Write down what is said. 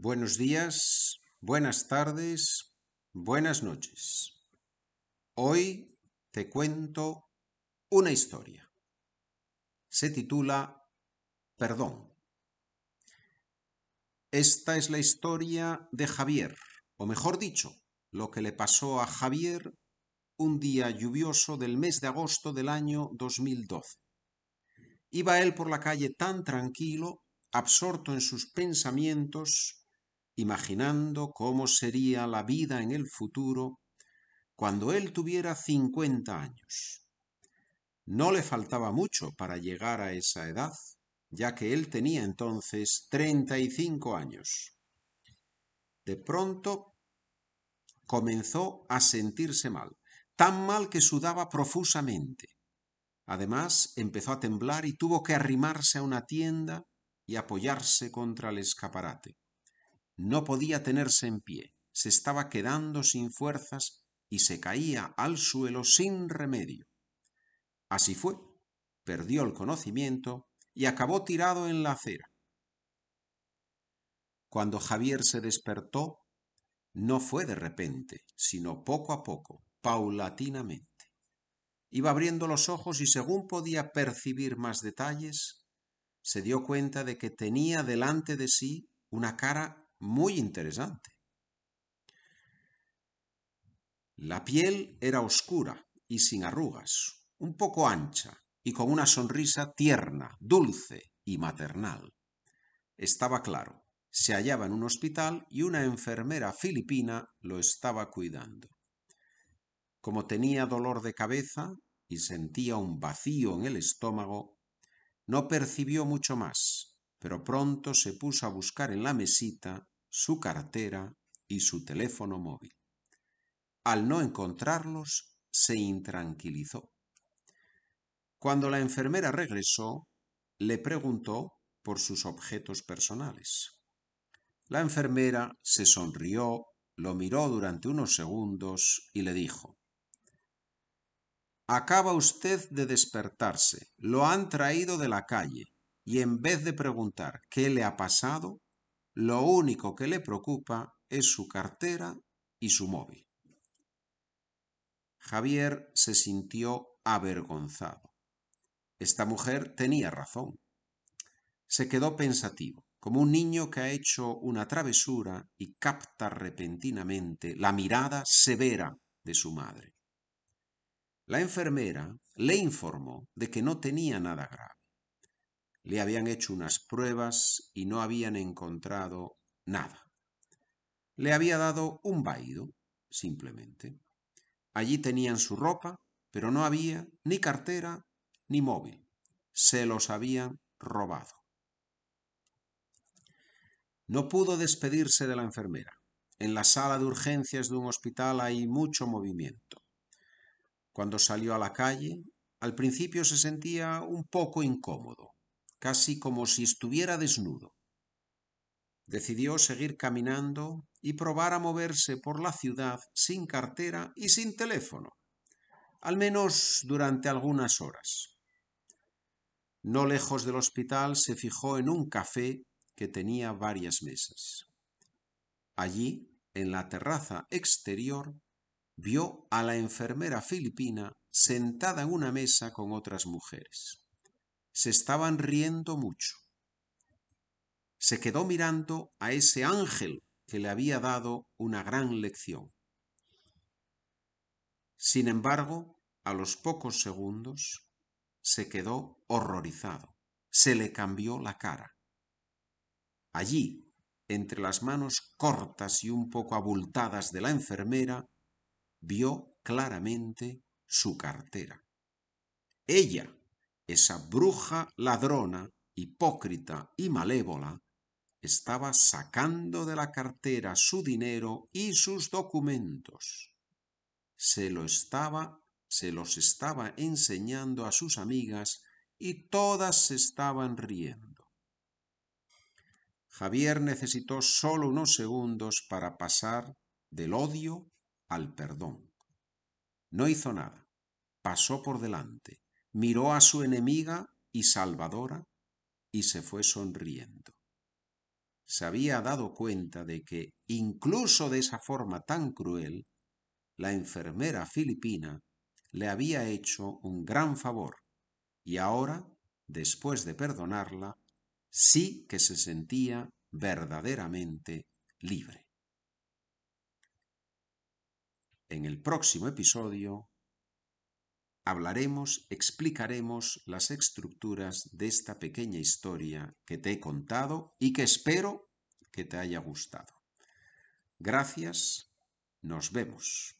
Buenos días, buenas tardes, buenas noches. Hoy te cuento una historia. Se titula Perdón. Esta es la historia de Javier, o mejor dicho, lo que le pasó a Javier un día lluvioso del mes de agosto del año 2012. Iba él por la calle tan tranquilo, absorto en sus pensamientos, imaginando cómo sería la vida en el futuro cuando él tuviera cincuenta años. No le faltaba mucho para llegar a esa edad, ya que él tenía entonces treinta y cinco años. De pronto comenzó a sentirse mal, tan mal que sudaba profusamente. Además, empezó a temblar y tuvo que arrimarse a una tienda y apoyarse contra el escaparate. No podía tenerse en pie, se estaba quedando sin fuerzas y se caía al suelo sin remedio. Así fue, perdió el conocimiento y acabó tirado en la acera. Cuando Javier se despertó, no fue de repente, sino poco a poco, paulatinamente. Iba abriendo los ojos y según podía percibir más detalles, se dio cuenta de que tenía delante de sí una cara muy interesante. La piel era oscura y sin arrugas, un poco ancha y con una sonrisa tierna, dulce y maternal. Estaba claro, se hallaba en un hospital y una enfermera filipina lo estaba cuidando. Como tenía dolor de cabeza y sentía un vacío en el estómago, no percibió mucho más, pero pronto se puso a buscar en la mesita su cartera y su teléfono móvil. Al no encontrarlos, se intranquilizó. Cuando la enfermera regresó, le preguntó por sus objetos personales. La enfermera se sonrió, lo miró durante unos segundos y le dijo Acaba usted de despertarse, lo han traído de la calle, y en vez de preguntar qué le ha pasado, lo único que le preocupa es su cartera y su móvil. Javier se sintió avergonzado. Esta mujer tenía razón. Se quedó pensativo, como un niño que ha hecho una travesura y capta repentinamente la mirada severa de su madre. La enfermera le informó de que no tenía nada grave le habían hecho unas pruebas y no habían encontrado nada. Le había dado un vaído, simplemente. Allí tenían su ropa, pero no había ni cartera ni móvil. Se los habían robado. No pudo despedirse de la enfermera. En la sala de urgencias de un hospital hay mucho movimiento. Cuando salió a la calle, al principio se sentía un poco incómodo casi como si estuviera desnudo. Decidió seguir caminando y probar a moverse por la ciudad sin cartera y sin teléfono, al menos durante algunas horas. No lejos del hospital se fijó en un café que tenía varias mesas. Allí, en la terraza exterior, vio a la enfermera filipina sentada en una mesa con otras mujeres se estaban riendo mucho. Se quedó mirando a ese ángel que le había dado una gran lección. Sin embargo, a los pocos segundos, se quedó horrorizado. Se le cambió la cara. Allí, entre las manos cortas y un poco abultadas de la enfermera, vio claramente su cartera. Ella esa bruja ladrona, hipócrita y malévola, estaba sacando de la cartera su dinero y sus documentos. Se lo estaba, se los estaba enseñando a sus amigas y todas se estaban riendo. Javier necesitó solo unos segundos para pasar del odio al perdón. No hizo nada, pasó por delante, miró a su enemiga y salvadora y se fue sonriendo. se había dado cuenta de que, incluso de esa forma tan cruel, la enfermera filipina le había hecho un gran favor y ahora, después de perdonarla, sí que se sentía verdaderamente libre. En el próximo episodio hablaremos, explicaremos las estructuras de esta pequeña historia que te he contado y que espero que te haya gustado. Gracias, nos vemos.